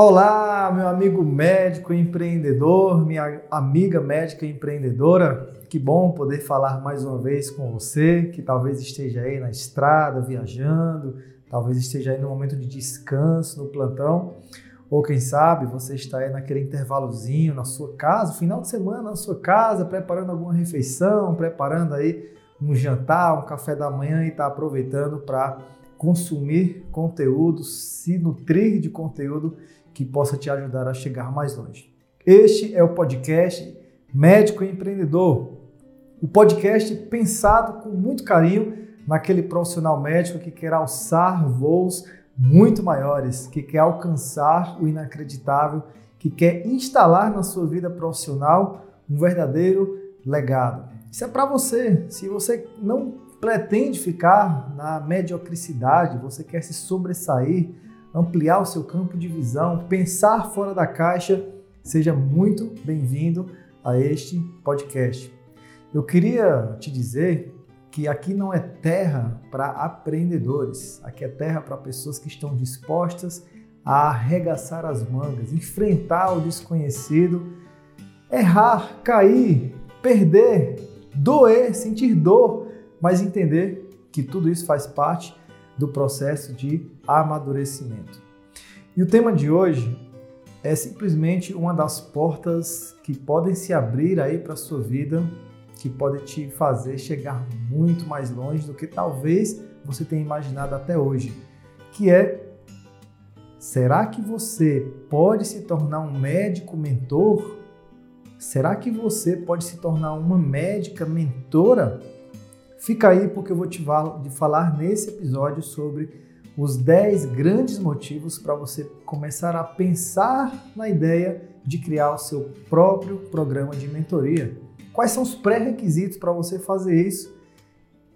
Olá, meu amigo médico empreendedor, minha amiga médica empreendedora. Que bom poder falar mais uma vez com você, que talvez esteja aí na estrada, viajando, talvez esteja aí no momento de descanso, no plantão, ou quem sabe você está aí naquele intervalozinho na sua casa, final de semana na sua casa, preparando alguma refeição, preparando aí um jantar, um café da manhã e está aproveitando para consumir conteúdo, se nutrir de conteúdo que possa te ajudar a chegar mais longe. Este é o podcast Médico Empreendedor, o podcast pensado com muito carinho naquele profissional médico que quer alçar voos muito maiores, que quer alcançar o inacreditável, que quer instalar na sua vida profissional um verdadeiro legado. Isso é para você. Se você não pretende ficar na mediocricidade, você quer se sobressair, ampliar o seu campo de visão, pensar fora da caixa, seja muito bem-vindo a este podcast. Eu queria te dizer que aqui não é terra para aprendedores, aqui é terra para pessoas que estão dispostas a arregaçar as mangas, enfrentar o desconhecido, errar, cair, perder, doer, sentir dor, mas entender que tudo isso faz parte do processo de amadurecimento. E o tema de hoje é simplesmente uma das portas que podem se abrir aí para a sua vida, que pode te fazer chegar muito mais longe do que talvez você tenha imaginado até hoje, que é será que você pode se tornar um médico mentor? Será que você pode se tornar uma médica mentora? Fica aí porque eu vou te falar nesse episódio sobre os 10 grandes motivos para você começar a pensar na ideia de criar o seu próprio programa de mentoria. Quais são os pré-requisitos para você fazer isso?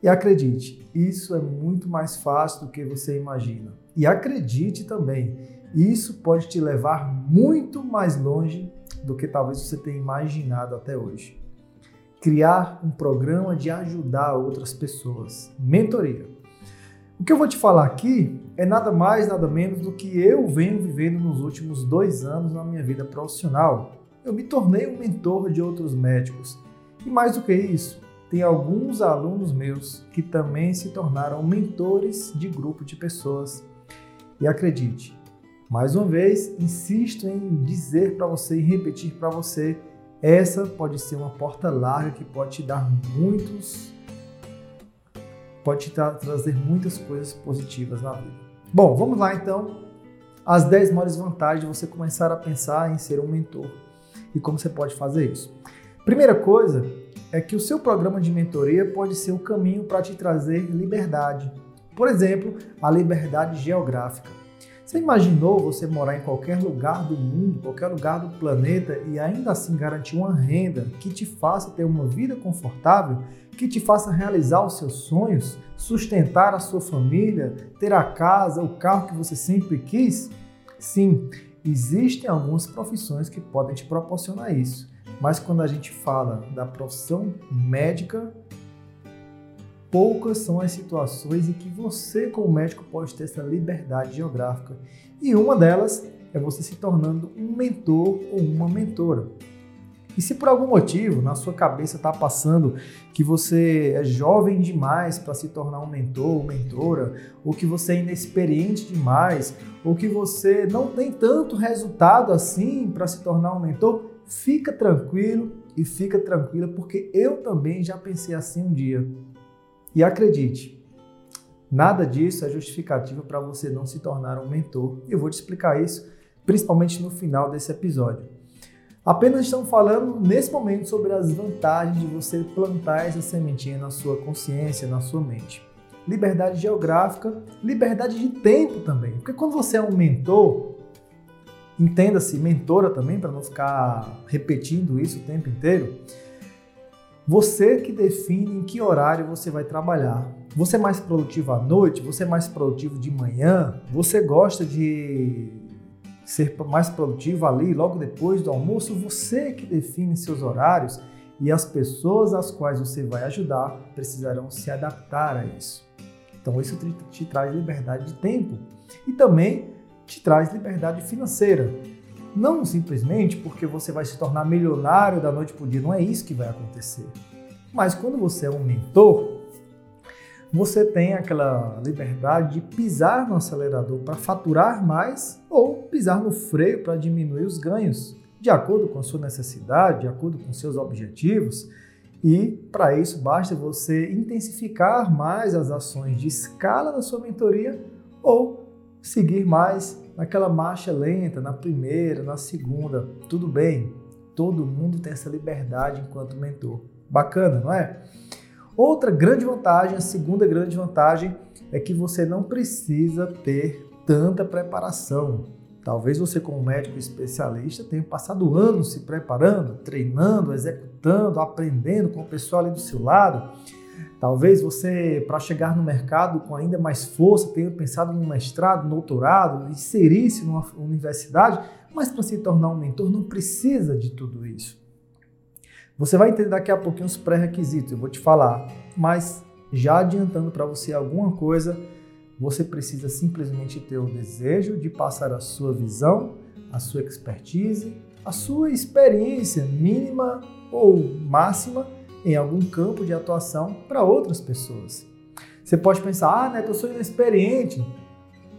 E acredite, isso é muito mais fácil do que você imagina. E acredite também, isso pode te levar muito mais longe do que talvez você tenha imaginado até hoje criar um programa de ajudar outras pessoas. Mentoria. O que eu vou te falar aqui é nada mais, nada menos do que eu venho vivendo nos últimos dois anos na minha vida profissional. Eu me tornei um mentor de outros médicos. E mais do que isso, tem alguns alunos meus que também se tornaram mentores de grupo de pessoas. E acredite, mais uma vez, insisto em dizer para você e repetir para você essa pode ser uma porta larga que pode te dar muitos, pode te trazer muitas coisas positivas na vida. Bom, vamos lá então. As 10 maiores vantagens de você começar a pensar em ser um mentor e como você pode fazer isso. Primeira coisa é que o seu programa de mentoria pode ser o caminho para te trazer liberdade. Por exemplo, a liberdade geográfica. Você imaginou você morar em qualquer lugar do mundo, qualquer lugar do planeta e ainda assim garantir uma renda que te faça ter uma vida confortável, que te faça realizar os seus sonhos, sustentar a sua família, ter a casa, o carro que você sempre quis? Sim, existem algumas profissões que podem te proporcionar isso. Mas quando a gente fala da profissão médica, poucas são as situações em que você, como médico, pode ter essa liberdade geográfica. E uma delas é você se tornando um mentor ou uma mentora. E se por algum motivo na sua cabeça está passando que você é jovem demais para se tornar um mentor ou mentora, ou que você é inexperiente demais, ou que você não tem tanto resultado assim para se tornar um mentor, fica tranquilo e fica tranquila, porque eu também já pensei assim um dia. E acredite, nada disso é justificativo para você não se tornar um mentor. Eu vou te explicar isso, principalmente no final desse episódio. Apenas estamos falando nesse momento sobre as vantagens de você plantar essa sementinha na sua consciência, na sua mente. Liberdade geográfica, liberdade de tempo também. Porque quando você é um mentor, entenda-se mentora também, para não ficar repetindo isso o tempo inteiro, você que define em que horário você vai trabalhar. Você é mais produtivo à noite? Você é mais produtivo de manhã? Você gosta de ser mais produtivo ali logo depois do almoço? Você que define seus horários e as pessoas às quais você vai ajudar precisarão se adaptar a isso. Então isso te, te traz liberdade de tempo. E também te traz liberdade financeira. Não simplesmente porque você vai se tornar milionário da noite para o dia, não é isso que vai acontecer. Mas quando você é um mentor, você tem aquela liberdade de pisar no acelerador para faturar mais ou pisar no freio para diminuir os ganhos, de acordo com a sua necessidade, de acordo com seus objetivos. E para isso basta você intensificar mais as ações de escala da sua mentoria ou seguir mais naquela marcha lenta, na primeira, na segunda. Tudo bem, todo mundo tem essa liberdade enquanto mentor. Bacana, não é? Outra grande vantagem, a segunda grande vantagem, é que você não precisa ter tanta preparação. Talvez você, como médico especialista, tenha passado anos se preparando, treinando, executando, aprendendo com o pessoal ali do seu lado. Talvez você, para chegar no mercado com ainda mais força, tenha pensado em um mestrado, doutorado, inserir-se numa universidade, mas para se tornar um mentor não precisa de tudo isso. Você vai entender daqui a pouquinho os pré-requisitos, eu vou te falar, mas já adiantando para você alguma coisa, você precisa simplesmente ter o desejo de passar a sua visão, a sua expertise, a sua experiência mínima ou máxima em algum campo de atuação para outras pessoas. Você pode pensar, ah, Neto, eu sou inexperiente.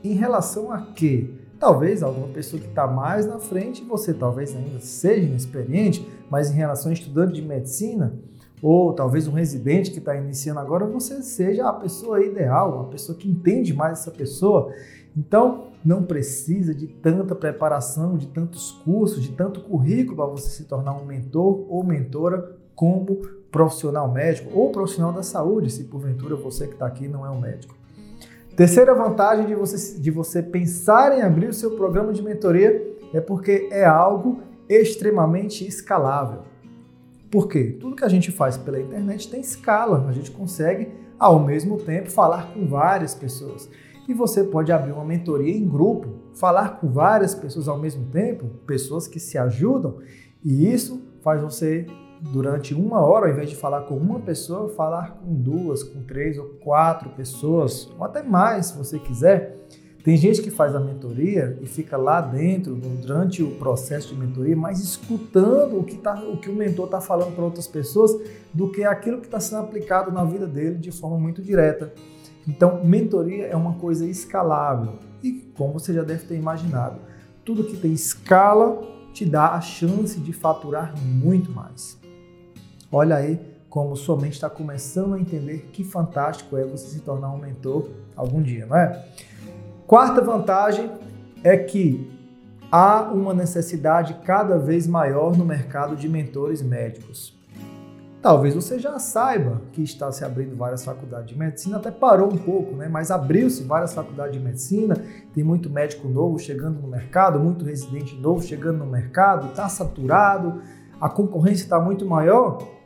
Em relação a quê? Talvez alguma pessoa que está mais na frente, você talvez ainda seja inexperiente, mas em relação a estudante de medicina, ou talvez um residente que está iniciando agora, você seja a pessoa ideal, a pessoa que entende mais essa pessoa. Então, não precisa de tanta preparação, de tantos cursos, de tanto currículo para você se tornar um mentor ou mentora como profissional médico ou profissional da saúde, se porventura você que está aqui não é um médico. Terceira vantagem de você, de você pensar em abrir o seu programa de mentoria é porque é algo extremamente escalável. Por quê? Tudo que a gente faz pela internet tem escala, a gente consegue ao mesmo tempo falar com várias pessoas. E você pode abrir uma mentoria em grupo, falar com várias pessoas ao mesmo tempo, pessoas que se ajudam, e isso faz você durante uma hora, ao invés de falar com uma pessoa, falar com duas, com três ou quatro pessoas, ou até mais, se você quiser. Tem gente que faz a mentoria e fica lá dentro, durante o processo de mentoria, mais escutando o que, tá, o, que o mentor está falando para outras pessoas do que aquilo que está sendo aplicado na vida dele de forma muito direta. Então, mentoria é uma coisa escalável e, como você já deve ter imaginado, tudo que tem escala te dá a chance de faturar muito mais. Olha aí como sua mente está começando a entender que fantástico é você se tornar um mentor algum dia, não é? Quarta vantagem é que há uma necessidade cada vez maior no mercado de mentores médicos. Talvez você já saiba que está se abrindo várias faculdades de medicina, até parou um pouco, né? mas abriu-se várias faculdades de medicina, tem muito médico novo chegando no mercado, muito residente novo chegando no mercado, está saturado, a concorrência está muito maior.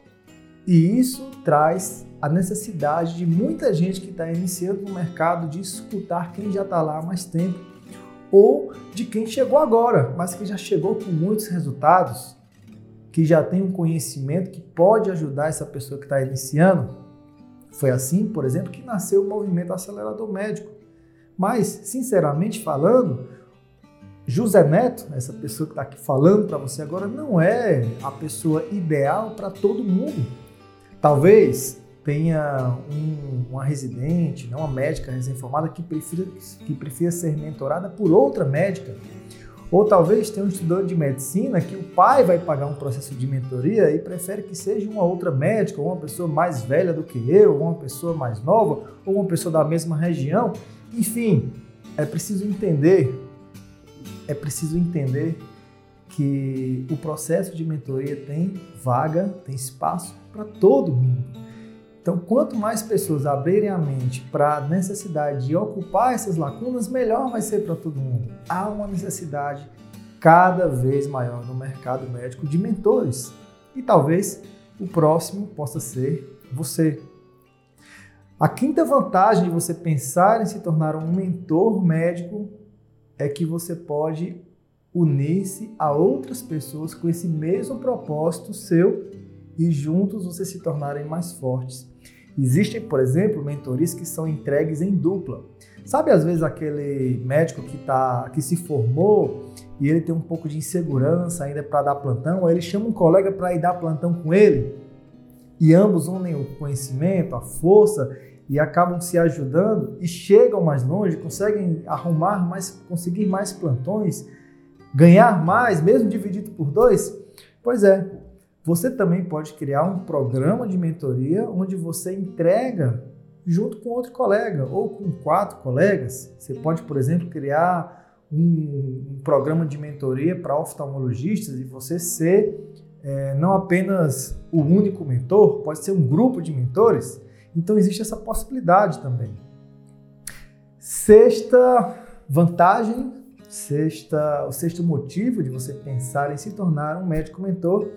E isso traz a necessidade de muita gente que está iniciando no mercado de escutar quem já está lá há mais tempo ou de quem chegou agora, mas que já chegou com muitos resultados, que já tem um conhecimento que pode ajudar essa pessoa que está iniciando. Foi assim, por exemplo, que nasceu o movimento acelerador médico. Mas, sinceramente falando, José Neto, essa pessoa que está aqui falando para você agora, não é a pessoa ideal para todo mundo. Talvez tenha um, uma residente, não uma médica recém-formada que prefira, que prefira ser mentorada por outra médica. Ou talvez tenha um estudante de medicina que o pai vai pagar um processo de mentoria e prefere que seja uma outra médica, ou uma pessoa mais velha do que eu, ou uma pessoa mais nova, ou uma pessoa da mesma região. Enfim, é preciso entender, é preciso entender que o processo de mentoria tem vaga, tem espaço para todo mundo. Então, quanto mais pessoas abrirem a mente para a necessidade de ocupar essas lacunas, melhor vai ser para todo mundo. Há uma necessidade cada vez maior no mercado médico de mentores. E talvez o próximo possa ser você. A quinta vantagem de você pensar em se tornar um mentor médico é que você pode unir-se a outras pessoas com esse mesmo propósito seu e juntos vocês se tornarem mais fortes. Existem, por exemplo, mentorias que são entregues em dupla. Sabe, às vezes, aquele médico que, tá, que se formou e ele tem um pouco de insegurança ainda para dar plantão, aí ele chama um colega para ir dar plantão com ele e ambos unem o conhecimento, a força e acabam se ajudando e chegam mais longe, conseguem arrumar mais, conseguir mais plantões, ganhar mais, mesmo dividido por dois? Pois é, você também pode criar um programa de mentoria onde você entrega junto com outro colega ou com quatro colegas. Você pode, por exemplo, criar um, um programa de mentoria para oftalmologistas e você ser é, não apenas o único mentor, pode ser um grupo de mentores. Então existe essa possibilidade também. Sexta vantagem, sexta, o sexto motivo de você pensar em se tornar um médico mentor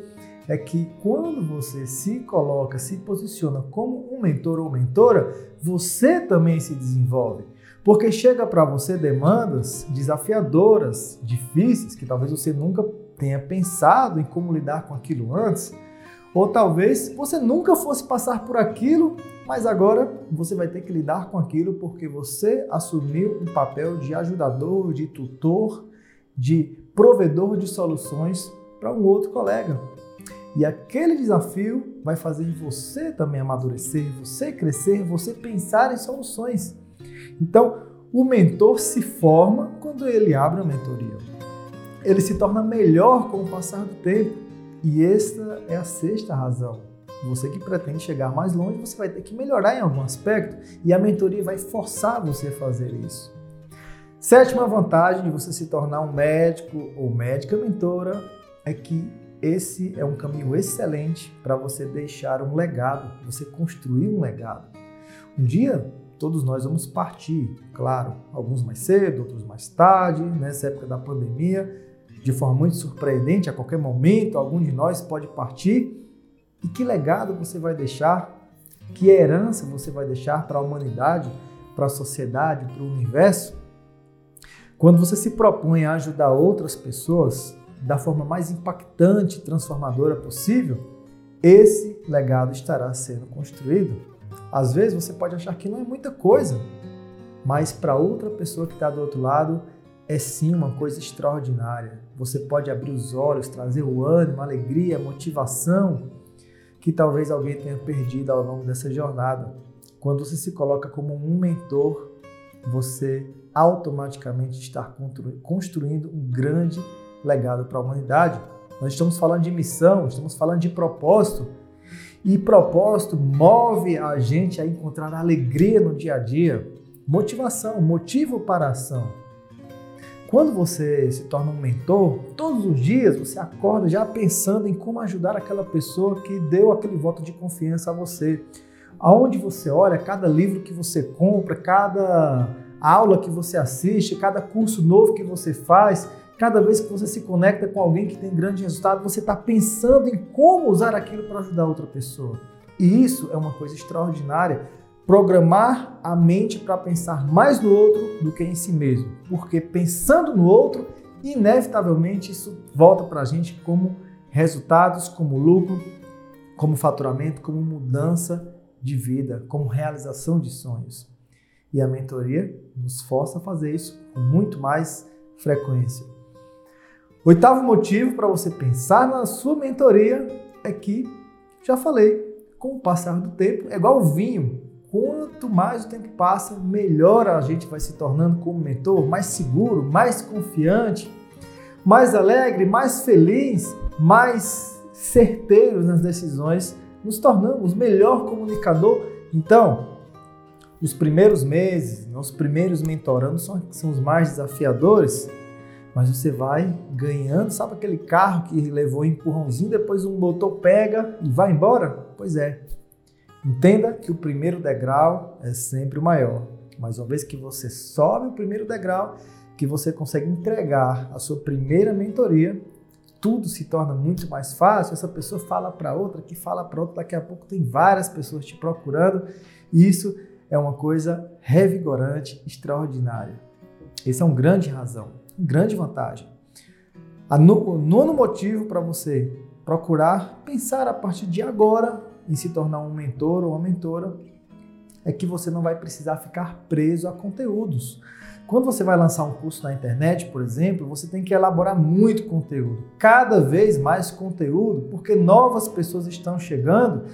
é que quando você se coloca, se posiciona como um mentor ou mentora, você também se desenvolve. Porque chega para você demandas desafiadoras, difíceis, que talvez você nunca tenha pensado em como lidar com aquilo antes, ou talvez você nunca fosse passar por aquilo, mas agora você vai ter que lidar com aquilo porque você assumiu um papel de ajudador, de tutor, de provedor de soluções para um outro colega. E aquele desafio vai fazer você também amadurecer, você crescer, você pensar em soluções. Então, o mentor se forma quando ele abre a mentoria ele se torna melhor com o passar do tempo. E esta é a sexta razão. Você que pretende chegar mais longe, você vai ter que melhorar em algum aspecto e a mentoria vai forçar você a fazer isso. Sétima vantagem de você se tornar um médico ou médica mentora é que esse é um caminho excelente para você deixar um legado, você construir um legado. Um dia todos nós vamos partir, claro, alguns mais cedo, outros mais tarde, nessa época da pandemia, de forma muito surpreendente, a qualquer momento, algum de nós pode partir. E que legado você vai deixar? Que herança você vai deixar para a humanidade, para a sociedade, para o universo? Quando você se propõe a ajudar outras pessoas da forma mais impactante transformadora possível, esse legado estará sendo construído. Às vezes você pode achar que não é muita coisa, mas para outra pessoa que está do outro lado, é sim uma coisa extraordinária. Você pode abrir os olhos, trazer o ânimo, a alegria, a motivação que talvez alguém tenha perdido ao longo dessa jornada. Quando você se coloca como um mentor, você automaticamente está construindo um grande legado para a humanidade. Nós estamos falando de missão, estamos falando de propósito. E propósito move a gente a encontrar alegria no dia a dia, motivação, motivo para a ação. Quando você se torna um mentor, todos os dias você acorda já pensando em como ajudar aquela pessoa que deu aquele voto de confiança a você. Aonde você olha, cada livro que você compra, cada aula que você assiste, cada curso novo que você faz, cada vez que você se conecta com alguém que tem grande resultado, você está pensando em como usar aquilo para ajudar outra pessoa. E isso é uma coisa extraordinária programar a mente para pensar mais no outro do que em si mesmo. Porque pensando no outro, inevitavelmente isso volta para a gente como resultados, como lucro, como faturamento, como mudança de vida, como realização de sonhos. E a mentoria nos força a fazer isso com muito mais frequência. Oitavo motivo para você pensar na sua mentoria é que, já falei, com o passar do tempo, é igual o vinho. Quanto mais o tempo passa, melhor a gente vai se tornando como mentor, mais seguro, mais confiante, mais alegre, mais feliz, mais certeiro nas decisões, nos tornamos melhor comunicador. Então, os primeiros meses, os primeiros mentorando são, são os mais desafiadores, mas você vai ganhando, sabe aquele carro que levou um empurrãozinho, depois um motor pega e vai embora? Pois é, Entenda que o primeiro degrau é sempre o maior, mas uma vez que você sobe o primeiro degrau, que você consegue entregar a sua primeira mentoria, tudo se torna muito mais fácil. Essa pessoa fala para outra, que fala para outra, daqui a pouco tem várias pessoas te procurando, e isso é uma coisa revigorante, extraordinária. Esse é um grande razão, uma grande vantagem. o nono motivo para você procurar pensar a partir de agora em se tornar um mentor ou uma mentora é que você não vai precisar ficar preso a conteúdos. Quando você vai lançar um curso na internet, por exemplo, você tem que elaborar muito conteúdo, cada vez mais conteúdo, porque novas pessoas estão chegando.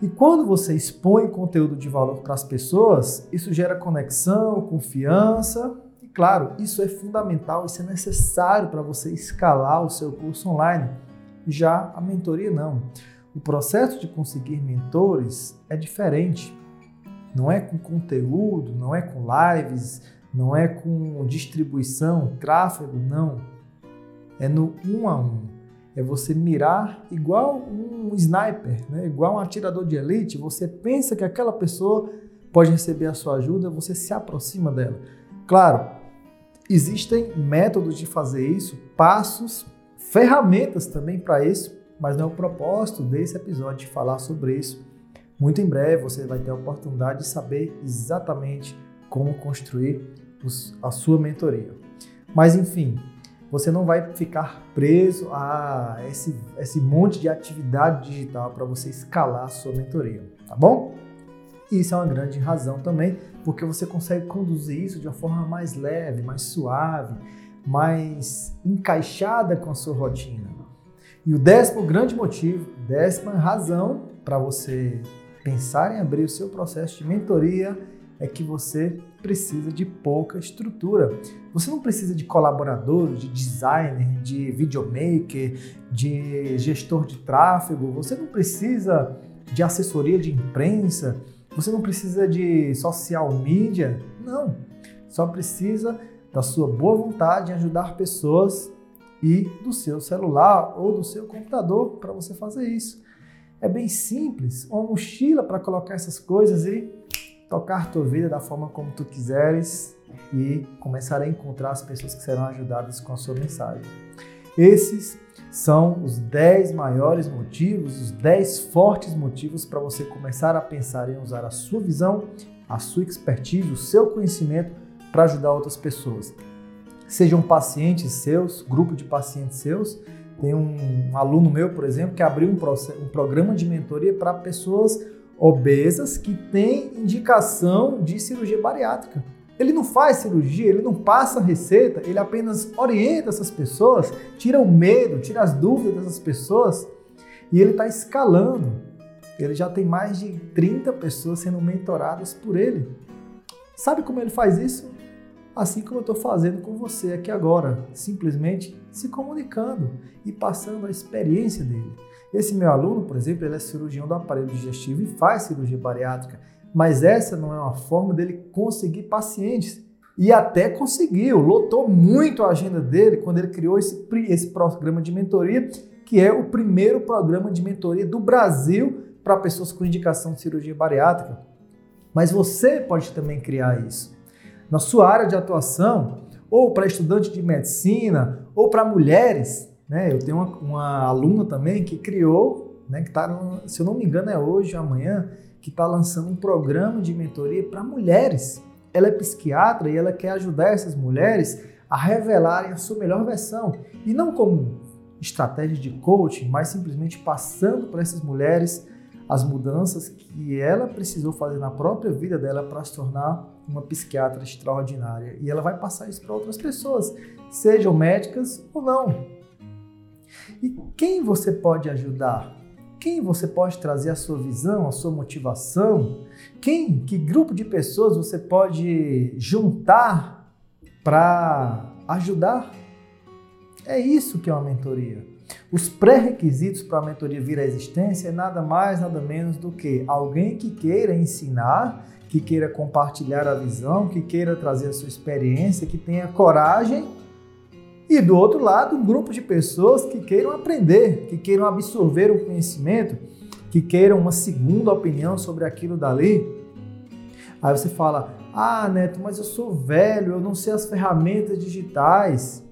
E quando você expõe conteúdo de valor para as pessoas, isso gera conexão, confiança. E claro, isso é fundamental, isso é necessário para você escalar o seu curso online. Já a mentoria não. O processo de conseguir mentores é diferente. Não é com conteúdo, não é com lives, não é com distribuição, tráfego, não. É no um a um. É você mirar igual um sniper, né? igual um atirador de elite. Você pensa que aquela pessoa pode receber a sua ajuda, você se aproxima dela. Claro, existem métodos de fazer isso, passos, ferramentas também para isso, mas não é o propósito desse episódio de falar sobre isso. Muito em breve você vai ter a oportunidade de saber exatamente como construir os, a sua mentoria. Mas enfim, você não vai ficar preso a esse, esse monte de atividade digital para você escalar a sua mentoria, tá bom? E isso é uma grande razão também, porque você consegue conduzir isso de uma forma mais leve, mais suave, mais encaixada com a sua rotina. E o décimo grande motivo, décima razão para você pensar em abrir o seu processo de mentoria é que você precisa de pouca estrutura. Você não precisa de colaborador, de designer, de videomaker, de gestor de tráfego, você não precisa de assessoria de imprensa, você não precisa de social media, não. Só precisa da sua boa vontade em ajudar pessoas e do seu celular ou do seu computador para você fazer isso. É bem simples, uma mochila para colocar essas coisas e tocar tua vida da forma como tu quiseres e começar a encontrar as pessoas que serão ajudadas com a sua mensagem. Esses são os 10 maiores motivos, os 10 fortes motivos para você começar a pensar em usar a sua visão, a sua expertise, o seu conhecimento para ajudar outras pessoas. Sejam pacientes seus, grupo de pacientes seus. Tem um, aluno meu, por exemplo, que abriu um, um programa de mentoria para pessoas obesas que têm indicação de cirurgia bariátrica. Ele não faz cirurgia, ele não passa receita, ele apenas orienta essas pessoas, tira o medo, tira as dúvidas dessas pessoas e ele está escalando. Ele já tem mais de 30 pessoas sendo mentoradas por ele. Sabe como ele faz isso? Assim como eu estou fazendo com você aqui agora, simplesmente se comunicando e passando a experiência dele. Esse meu aluno, por exemplo, ele é cirurgião do aparelho digestivo e faz cirurgia bariátrica, mas essa não é uma forma dele conseguir pacientes. E até conseguiu, lotou muito a agenda dele quando ele criou esse, esse programa de mentoria, que é o primeiro programa de mentoria do Brasil para pessoas com indicação de cirurgia bariátrica. Mas você pode também criar isso. Na sua área de atuação, ou para estudante de medicina, ou para mulheres, né? Eu tenho uma, uma aluna também que criou, né, que está, se eu não me engano, é hoje ou amanhã, que está lançando um programa de mentoria para mulheres. Ela é psiquiatra e ela quer ajudar essas mulheres a revelarem a sua melhor versão. E não como estratégia de coaching, mas simplesmente passando para essas mulheres as mudanças que ela precisou fazer na própria vida dela para se tornar uma psiquiatra extraordinária. E ela vai passar isso para outras pessoas, sejam médicas ou não. E quem você pode ajudar? Quem você pode trazer a sua visão, a sua motivação? Quem, que grupo de pessoas você pode juntar para ajudar? É isso que é uma mentoria. Os pré-requisitos para a mentoria vir à existência é nada mais, nada menos do que alguém que queira ensinar, que queira compartilhar a visão, que queira trazer a sua experiência, que tenha coragem e do outro lado, um grupo de pessoas que queiram aprender, que queiram absorver o conhecimento, que queiram uma segunda opinião sobre aquilo dali. Aí você fala: Ah, Neto, mas eu sou velho, eu não sei as ferramentas digitais.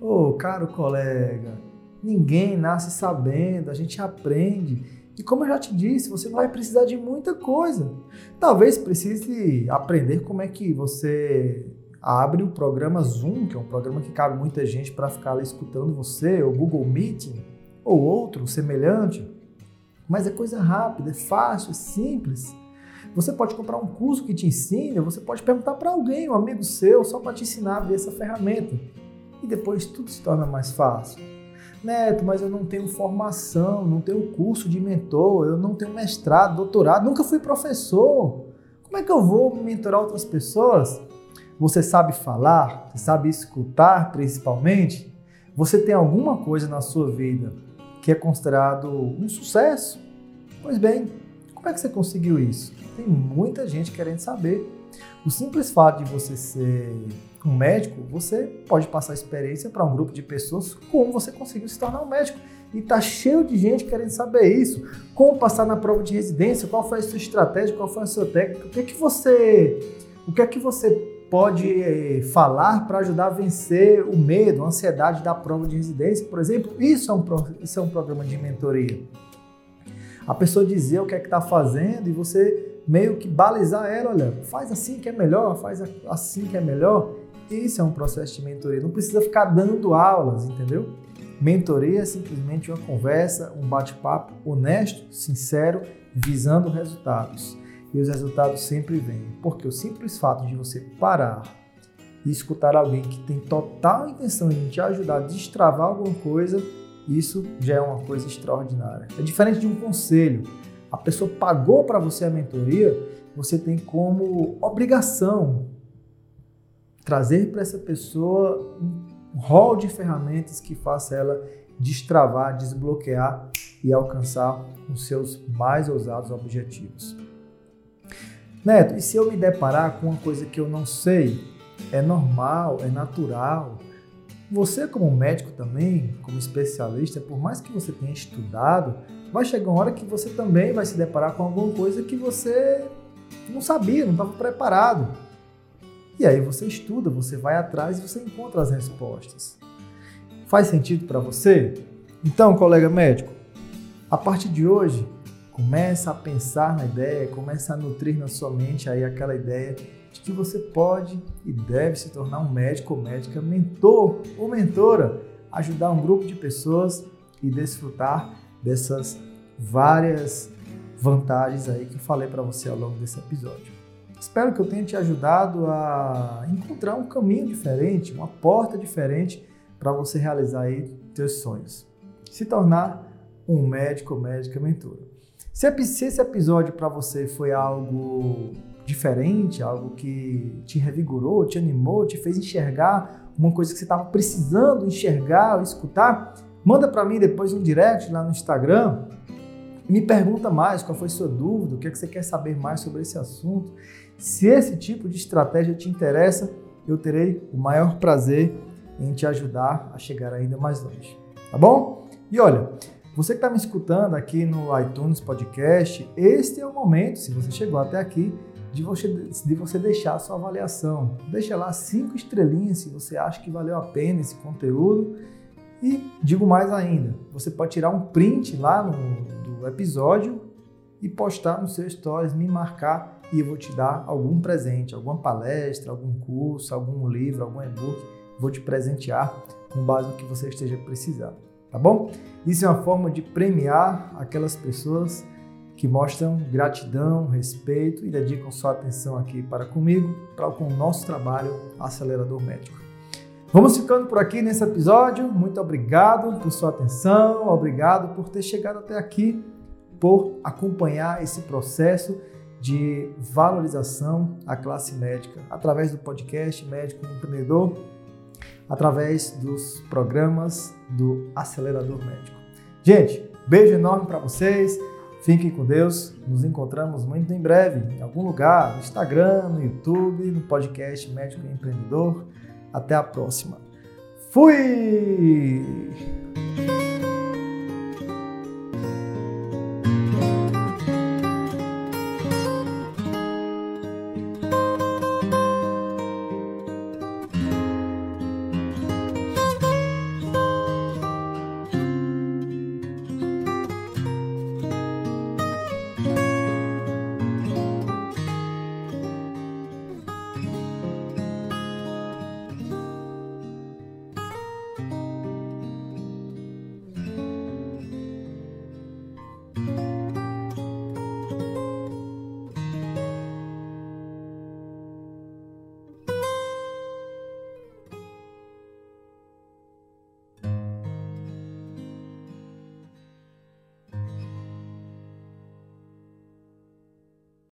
Ô, oh, caro colega, ninguém nasce sabendo, a gente aprende. E como eu já te disse, você vai precisar de muita coisa. Talvez precise aprender como é que você abre o programa Zoom, que é um programa que cabe muita gente para ficar lá escutando você, ou Google Meeting, ou outro semelhante. Mas é coisa rápida, é fácil, é simples. Você pode comprar um curso que te ensine, você pode perguntar para alguém, um amigo seu, só para te ensinar a ver essa ferramenta. E depois tudo se torna mais fácil. Neto, mas eu não tenho formação, não tenho curso de mentor, eu não tenho mestrado, doutorado, nunca fui professor. Como é que eu vou mentorar outras pessoas? Você sabe falar? Você sabe escutar principalmente? Você tem alguma coisa na sua vida que é considerado um sucesso? Pois bem, como é que você conseguiu isso? Tem muita gente querendo saber. O simples fato de você ser um médico, você pode passar experiência para um grupo de pessoas como você conseguiu se tornar um médico. E tá cheio de gente querendo saber isso. Como passar na prova de residência, qual foi a sua estratégia, qual foi a sua técnica, o que é que você, o que é que você pode eh, falar para ajudar a vencer o medo, a ansiedade da prova de residência, por exemplo. Isso é um, isso é um programa de mentoria. A pessoa dizer o que é que está fazendo e você meio que balizar ela, olha, faz assim que é melhor, faz assim que é melhor. Isso é um processo de mentoria. Não precisa ficar dando aulas, entendeu? Mentoria é simplesmente uma conversa, um bate-papo honesto, sincero, visando resultados. E os resultados sempre vêm. Porque o simples fato de você parar e escutar alguém que tem total intenção de te ajudar a destravar alguma coisa, isso já é uma coisa extraordinária. É diferente de um conselho. A pessoa pagou para você a mentoria, você tem como obrigação trazer para essa pessoa um rol de ferramentas que faça ela destravar, desbloquear e alcançar os seus mais ousados objetivos. Neto, e se eu me deparar com uma coisa que eu não sei? É normal, é natural. Você, como médico também, como especialista, por mais que você tenha estudado, vai chegar uma hora que você também vai se deparar com alguma coisa que você não sabia, não estava preparado. E aí você estuda, você vai atrás e você encontra as respostas. Faz sentido para você? Então, colega médico, a partir de hoje, começa a pensar na ideia, começa a nutrir na sua mente aí aquela ideia de que você pode e deve se tornar um médico ou médica mentor ou mentora, ajudar um grupo de pessoas e desfrutar dessas várias vantagens aí que eu falei para você ao longo desse episódio. Espero que eu tenha te ajudado a encontrar um caminho diferente, uma porta diferente para você realizar aí seus sonhos. Se tornar um médico ou médica mentora. Se esse episódio para você foi algo diferente, algo que te revigorou, te animou, te fez enxergar uma coisa que você estava precisando enxergar escutar, manda para mim depois um direct lá no Instagram. Me pergunta mais qual foi sua dúvida, o que, é que você quer saber mais sobre esse assunto. Se esse tipo de estratégia te interessa, eu terei o maior prazer em te ajudar a chegar ainda mais longe. Tá bom? E olha, você que está me escutando aqui no iTunes Podcast, este é o momento, se você chegou até aqui, de você, de você deixar a sua avaliação. Deixa lá cinco estrelinhas se você acha que valeu a pena esse conteúdo. E digo mais ainda, você pode tirar um print lá no, do episódio e postar no seu stories, me marcar e eu vou te dar algum presente, alguma palestra, algum curso, algum livro, algum e-book, vou te presentear com base no que você esteja precisando, tá bom? Isso é uma forma de premiar aquelas pessoas que mostram gratidão, respeito e dedicam sua atenção aqui para comigo, para com o nosso trabalho Acelerador Médico. Vamos ficando por aqui nesse episódio. Muito obrigado por sua atenção, obrigado por ter chegado até aqui, por acompanhar esse processo de valorização à classe médica através do podcast Médico Empreendedor, através dos programas do Acelerador Médico. Gente, beijo enorme para vocês. Fiquem com Deus. Nos encontramos muito em breve, em algum lugar, no Instagram, no YouTube, no podcast Médico Empreendedor. Até a próxima. Fui!